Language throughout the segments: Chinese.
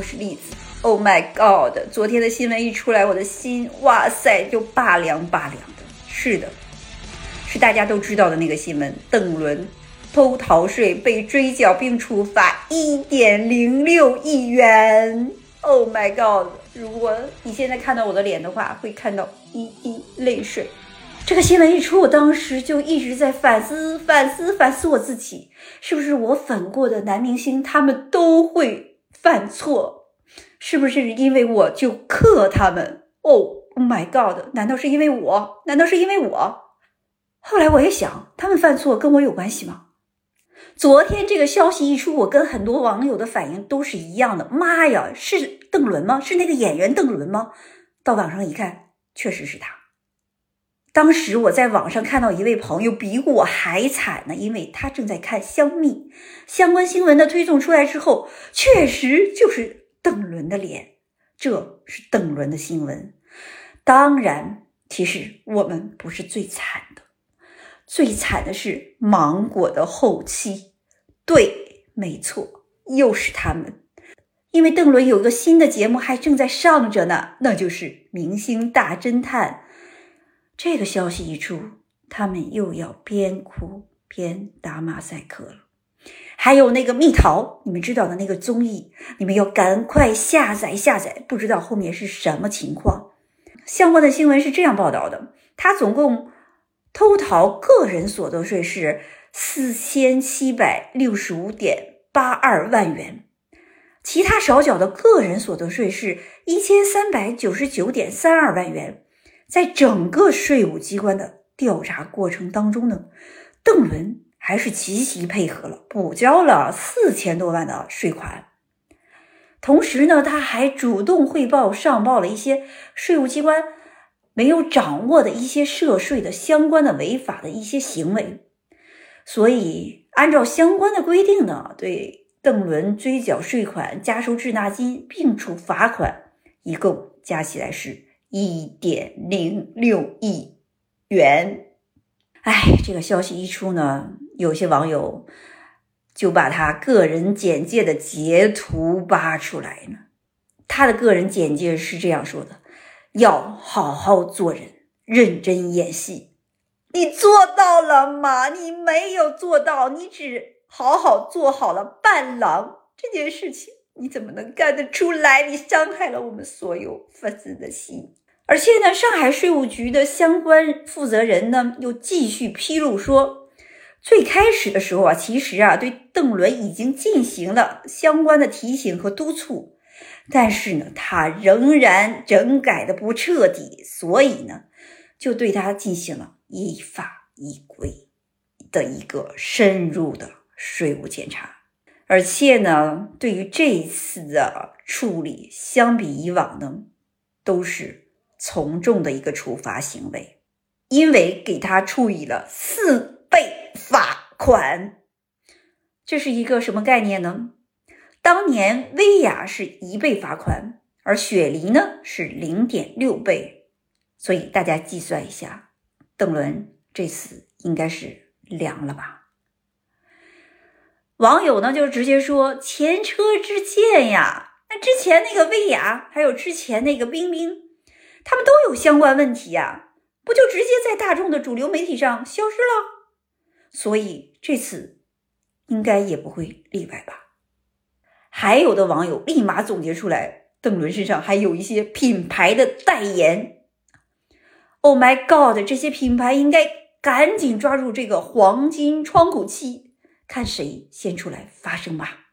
不是例子。Oh my god！昨天的新闻一出来，我的心，哇塞，就拔凉拔凉的。是的，是大家都知道的那个新闻：邓伦偷逃税被追缴并处罚一点零六亿元。Oh my god！如果你现在看到我的脸的话，会看到一滴泪水。这个新闻一出，我当时就一直在反思、反思、反思我自己，是不是我粉过的男明星他们都会犯错？是不是因为我就克他们？Oh my god！难道是因为我？难道是因为我？后来我也想，他们犯错跟我有关系吗？昨天这个消息一出，我跟很多网友的反应都是一样的。妈呀，是邓伦吗？是那个演员邓伦吗？到网上一看，确实是他。当时我在网上看到一位朋友比我还惨呢，因为他正在看香蜜相关新闻的推送出来之后，确实就是邓伦的脸，这是邓伦的新闻。当然，其实我们不是最惨的，最惨的是芒果的后期。对，没错，又是他们，因为邓伦有个新的节目还正在上着呢，那就是《明星大侦探》。这个消息一出，他们又要边哭边打马赛克了。还有那个蜜桃，你们知道的那个综艺，你们要赶快下载下载。不知道后面是什么情况。相关的新闻是这样报道的：他总共偷逃个人所得税是四千七百六十五点八二万元，其他少缴的个人所得税是一千三百九十九点三二万元。在整个税务机关的调查过程当中呢，邓伦还是积极配合了，补交了四千多万的税款。同时呢，他还主动汇报上报了一些税务机关没有掌握的一些涉税的相关的违法的一些行为。所以，按照相关的规定呢，对邓伦追缴税款、加收滞纳金并处罚款，一共加起来是。一点零六亿元，哎，这个消息一出呢，有些网友就把他个人简介的截图扒出来呢。他的个人简介是这样说的：要好好做人，认真演戏。你做到了吗？你没有做到，你只好好做好了伴郎这件事情。你怎么能干得出来？你伤害了我们所有粉丝的心。而且呢，上海税务局的相关负责人呢，又继续披露说，最开始的时候啊，其实啊，对邓伦已经进行了相关的提醒和督促，但是呢，他仍然整改的不彻底，所以呢，就对他进行了依法依规的一个深入的税务检查。而且呢，对于这一次的处理，相比以往呢，都是。从重的一个处罚行为，因为给他处以了四倍罚款，这是一个什么概念呢？当年薇娅是一倍罚款，而雪梨呢是零点六倍，所以大家计算一下，邓伦这次应该是凉了吧？网友呢就直接说前车之鉴呀，那之前那个薇娅，还有之前那个冰冰。他们都有相关问题呀，不就直接在大众的主流媒体上消失了？所以这次应该也不会例外吧？还有的网友立马总结出来，邓伦身上还有一些品牌的代言。Oh my god！这些品牌应该赶紧抓住这个黄金窗口期，看谁先出来发声吧。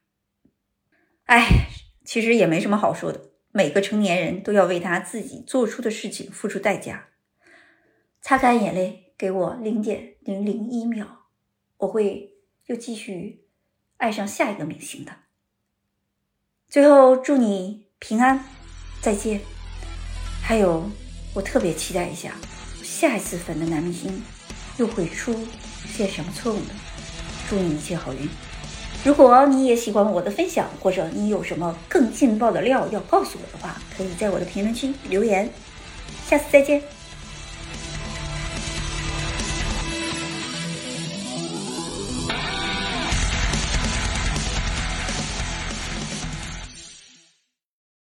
哎，其实也没什么好说的。每个成年人都要为他自己做出的事情付出代价。擦干眼泪，给我零点零零一秒，我会又继续爱上下一个明星的。最后，祝你平安，再见。还有，我特别期待一下下一次粉的男明星又会出现什么错误呢？祝你一切好运。如果你也喜欢我的分享，或者你有什么更劲爆的料要告诉我的话，可以在我的评论区留言。下次再见。